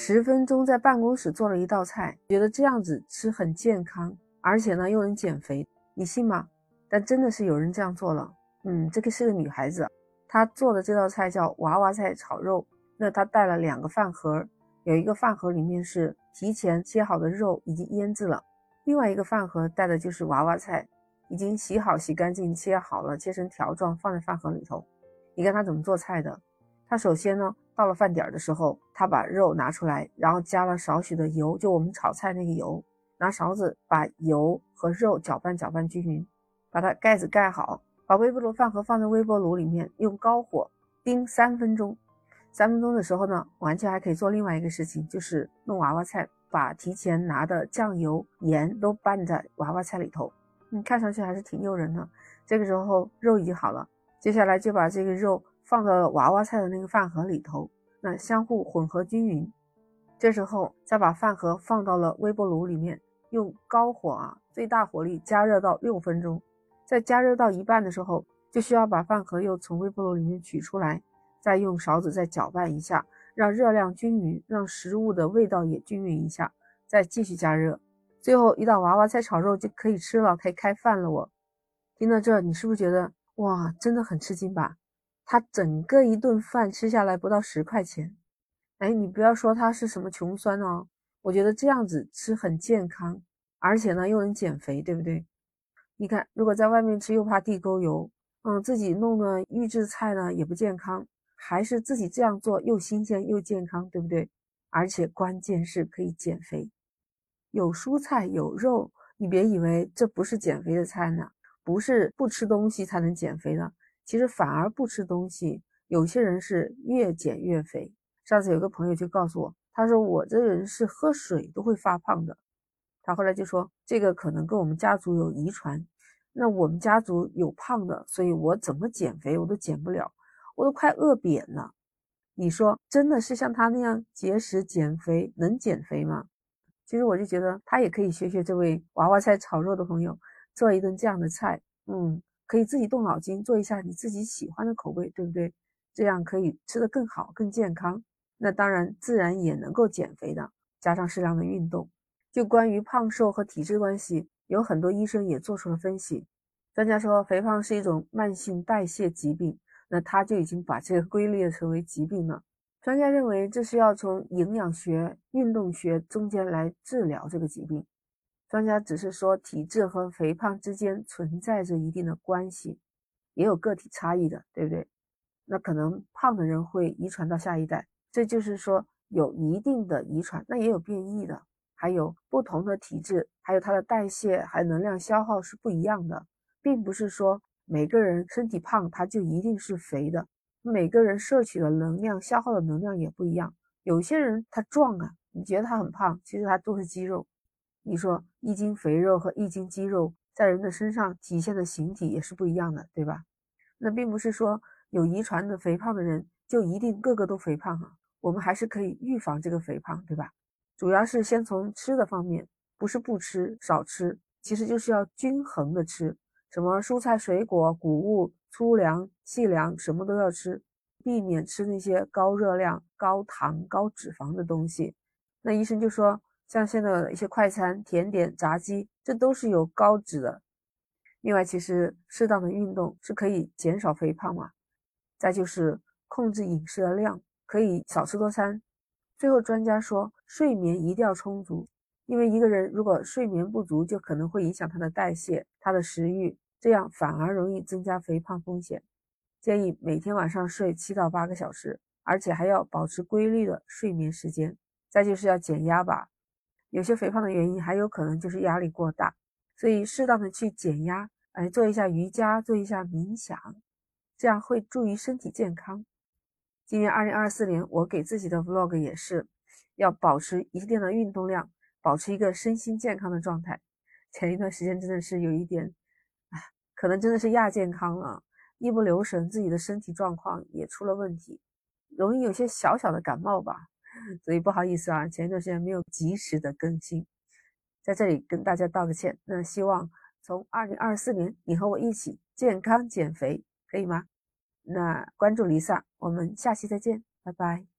十分钟在办公室做了一道菜，觉得这样子吃很健康，而且呢又能减肥，你信吗？但真的是有人这样做了。嗯，这个是个女孩子，她做的这道菜叫娃娃菜炒肉。那她带了两个饭盒，有一个饭盒里面是提前切好的肉，已经腌制了；另外一个饭盒带的就是娃娃菜，已经洗好、洗干净、切好了，切成条状放在饭盒里头。你看她怎么做菜的？他首先呢，到了饭点的时候，他把肉拿出来，然后加了少许的油，就我们炒菜那个油，拿勺子把油和肉搅拌搅拌均匀，把它盖子盖好，把微波炉饭盒放在微波炉里面，用高火叮三分钟。三分钟的时候呢，完全还可以做另外一个事情，就是弄娃娃菜，把提前拿的酱油、盐都拌在娃娃菜里头，嗯，看上去还是挺诱人的。这个时候肉已经好了，接下来就把这个肉放到了娃娃菜的那个饭盒里头，那相互混合均匀。这时候再把饭盒放到了微波炉里面，用高火啊，最大火力加热到六分钟。在加热到一半的时候，就需要把饭盒又从微波炉里面取出来。再用勺子再搅拌一下，让热量均匀，让食物的味道也均匀一下，再继续加热，最后一道娃娃菜炒肉就可以吃了，可以开饭了。我听到这，你是不是觉得哇，真的很吃惊吧？他整个一顿饭吃下来不到十块钱，哎，你不要说他是什么穷酸哦，我觉得这样子吃很健康，而且呢又能减肥，对不对？你看，如果在外面吃又怕地沟油，嗯，自己弄的预制菜呢也不健康。还是自己这样做又新鲜又健康，对不对？而且关键是可以减肥，有蔬菜有肉，你别以为这不是减肥的菜呢，不是不吃东西才能减肥的。其实反而不吃东西，有些人是越减越肥。上次有个朋友就告诉我，他说我这人是喝水都会发胖的。他后来就说这个可能跟我们家族有遗传，那我们家族有胖的，所以我怎么减肥我都减不了。我都快饿扁了，你说真的是像他那样节食减肥能减肥吗？其实我就觉得他也可以学学这位娃娃菜炒肉的朋友，做一顿这样的菜，嗯，可以自己动脑筋做一下你自己喜欢的口味，对不对？这样可以吃得更好、更健康。那当然自然也能够减肥的，加上适量的运动。就关于胖瘦和体质关系，有很多医生也做出了分析。专家说，肥胖是一种慢性代谢疾病。那他就已经把这个归类成为疾病了。专家认为这是要从营养学、运动学中间来治疗这个疾病。专家只是说体质和肥胖之间存在着一定的关系，也有个体差异的，对不对？那可能胖的人会遗传到下一代，这就是说有一定的遗传。那也有变异的，还有不同的体质，还有它的代谢还有能量消耗是不一样的，并不是说。每个人身体胖，他就一定是肥的。每个人摄取的能量、消耗的能量也不一样。有些人他壮啊，你觉得他很胖，其实他都是肌肉。你说一斤肥肉和一斤肌肉在人的身上体现的形体也是不一样的，对吧？那并不是说有遗传的肥胖的人就一定个个都肥胖啊。我们还是可以预防这个肥胖，对吧？主要是先从吃的方面，不是不吃、少吃，其实就是要均衡的吃。什么蔬菜、水果、谷物、粗粮、细粮，什么都要吃，避免吃那些高热量、高糖、高脂肪的东西。那医生就说，像现在的一些快餐、甜点、炸鸡，这都是有高脂的。另外，其实适当的运动是可以减少肥胖嘛。再就是控制饮食的量，可以少吃多餐。最后，专家说，睡眠一定要充足。因为一个人如果睡眠不足，就可能会影响他的代谢、他的食欲，这样反而容易增加肥胖风险。建议每天晚上睡七到八个小时，而且还要保持规律的睡眠时间。再就是要减压吧，有些肥胖的原因还有可能就是压力过大，所以适当的去减压，哎，做一下瑜伽，做一下冥想，这样会助于身体健康。今年二零二四年，我给自己的 vlog 也是要保持一定的运动量。保持一个身心健康的状态。前一段时间真的是有一点，哎，可能真的是亚健康了，一不留神自己的身体状况也出了问题，容易有些小小的感冒吧。所以不好意思啊，前一段时间没有及时的更新，在这里跟大家道个歉。那希望从二零二四年你和我一起健康减肥，可以吗？那关注 Lisa，我们下期再见，拜拜。